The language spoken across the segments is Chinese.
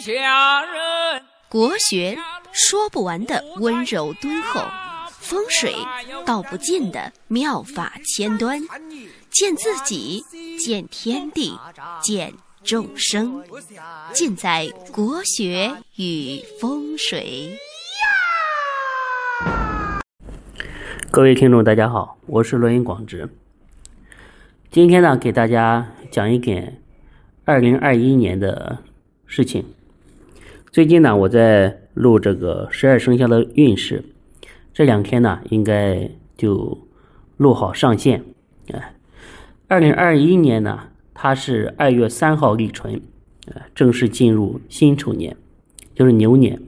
下人。国学说不完的温柔敦厚，风水道不尽的妙法千端，见自己，见天地，见众生，尽在国学与风水。各位听众，大家好，我是罗云广直。今天呢，给大家讲一点二零二一年的事情。最近呢，我在录这个十二生肖的运势，这两天呢，应该就录好上线。哎，二零二一年呢，它是二月三号立春，呃，正式进入辛丑年，就是牛年。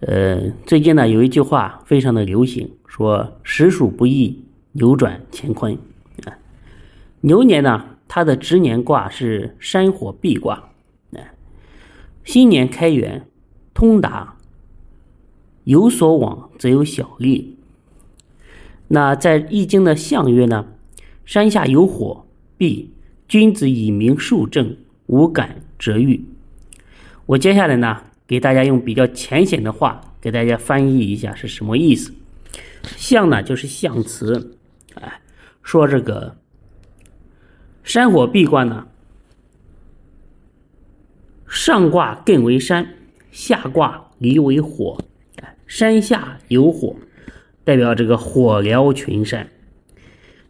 呃，最近呢，有一句话非常的流行，说实属不易扭转乾坤。啊，牛年呢，它的值年卦是山火賁卦。新年开元，通达，有所往则有小利。那在易经的象曰呢？山下有火，必君子以明数正，无感则愈。我接下来呢，给大家用比较浅显的话给大家翻译一下是什么意思。象呢，就是象辞，哎，说这个山火賁卦呢。上卦艮为山，下卦离为火。山下有火，代表这个火燎群山。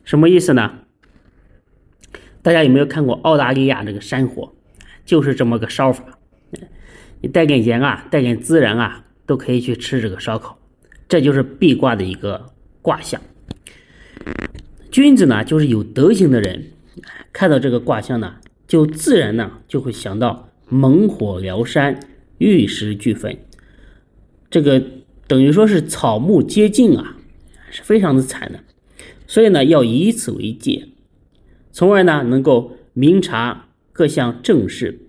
什么意思呢？大家有没有看过澳大利亚这个山火？就是这么个烧法。你带点盐啊，带点孜然啊，都可以去吃这个烧烤。这就是壁卦的一个卦象。君子呢，就是有德行的人，看到这个卦象呢，就自然呢就会想到。猛火燎山，玉石俱焚，这个等于说是草木皆尽啊，是非常的惨的。所以呢，要以此为戒，从而呢能够明察各项政事，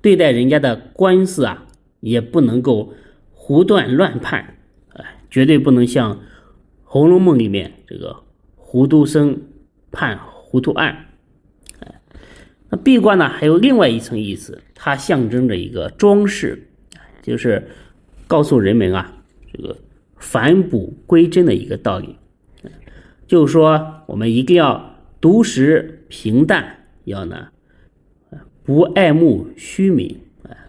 对待人家的官司啊，也不能够胡断乱判，哎，绝对不能像《红楼梦》里面这个糊涂僧判糊涂案。那闭关呢，还有另外一层意思，它象征着一个装饰，就是告诉人们啊，这个返璞归真的一个道理。就是说，我们一定要独食平淡，要呢，不爱慕虚名，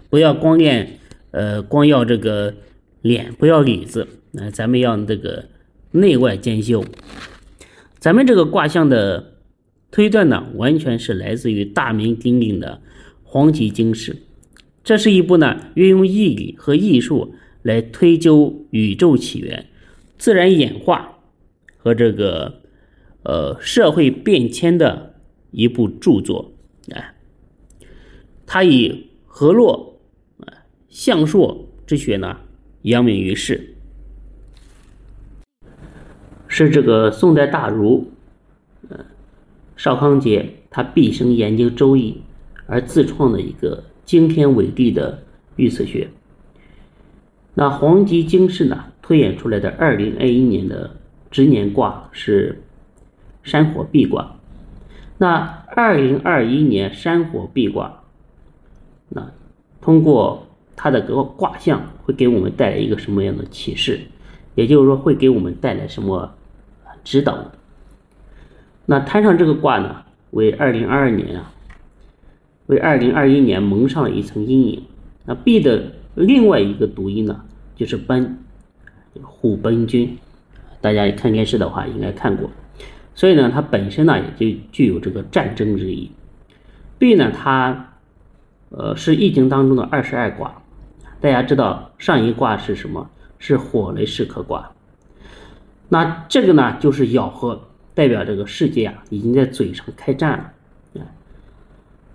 不要光练，呃，光要这个脸，不要里子，那咱们要这个内外兼修。咱们这个卦象的。推断呢，完全是来自于大名鼎鼎的《黄极经世》，这是一部呢运用义理和艺术来推究宇宙起源、自然演化和这个呃社会变迁的一部著作。哎，他以河洛、啊象硕之学呢扬名于世，是这个宋代大儒。邵康节他毕生研究《周易》，而自创的一个惊天伟地的预测学。那黄极经世呢，推演出来的二零二一年的值年卦是山火賁卦。那二零二一年山火賁卦，那通过它的个卦象，会给我们带来一个什么样的启示？也就是说，会给我们带来什么指导呢？那摊上这个卦呢，为二零二二年啊，为二零二一年蒙上了一层阴影。那 B 的另外一个读音呢，就是奔，虎奔君。大家看电视的话，应该看过。所以呢，它本身呢，也就具有这个战争之意。B 呢，它呃是易经当中的二十二卦。大家知道上一卦是什么？是火雷噬剋卦。那这个呢，就是咬合。代表这个世界啊，已经在嘴上开战了。啊。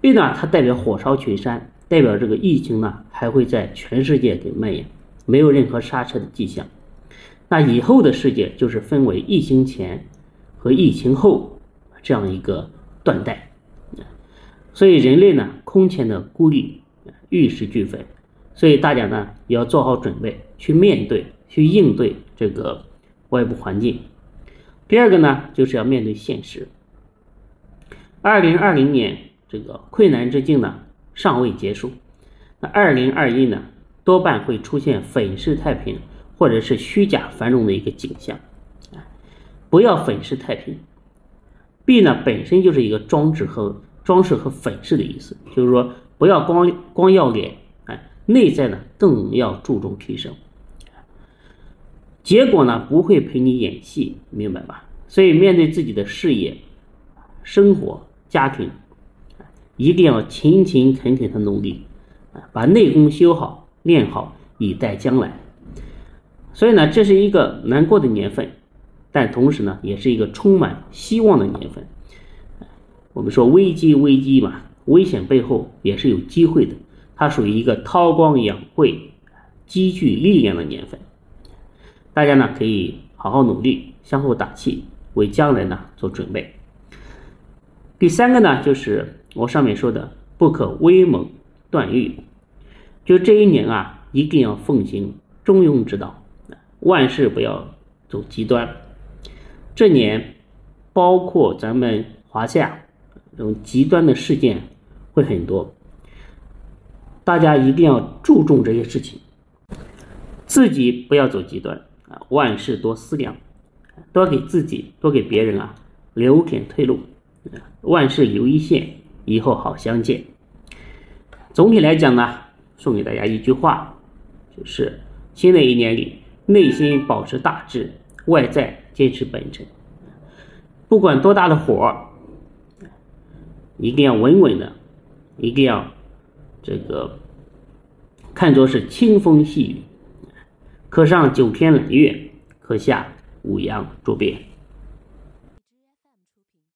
B 呢，它代表火烧群山，代表这个疫情呢还会在全世界给蔓延，没有任何刹车的迹象。那以后的世界就是分为疫情前和疫情后这样一个断代。所以人类呢空前的孤立，玉石俱焚。所以大家呢也要做好准备，去面对、去应对这个外部环境。第二个呢，就是要面对现实。二零二零年这个困难之境呢尚未结束，那二零二一呢，多半会出现粉饰太平或者是虚假繁荣的一个景象。不要粉饰太平。币呢本身就是一个装置和装饰和粉饰的意思，就是说不要光光要脸，哎，内在呢更要注重提升。结果呢不会陪你演戏，明白吧？所以面对自己的事业、生活、家庭，一定要勤勤恳恳的努力，把内功修好、练好，以待将来。所以呢，这是一个难过的年份。但同时呢，也是一个充满希望的年份。我们说危机危机嘛，危险背后也是有机会的。它属于一个韬光养晦、积聚力量的年份。大家呢可以好好努力，相互打气，为将来呢做准备。第三个呢，就是我上面说的，不可威猛断欲。就这一年啊，一定要奉行中庸之道，万事不要走极端。这年，包括咱们华夏这种极端的事件会很多，大家一定要注重这些事情，自己不要走极端啊，万事多思量，多给自己多给别人啊留点退路，万事留一线，以后好相见。总体来讲呢，送给大家一句话，就是新的一年里，内心保持大志。外在坚持本真，不管多大的火，一定要稳稳的，一定要这个看作是清风细雨，可上九天揽月，可下五洋捉鳖。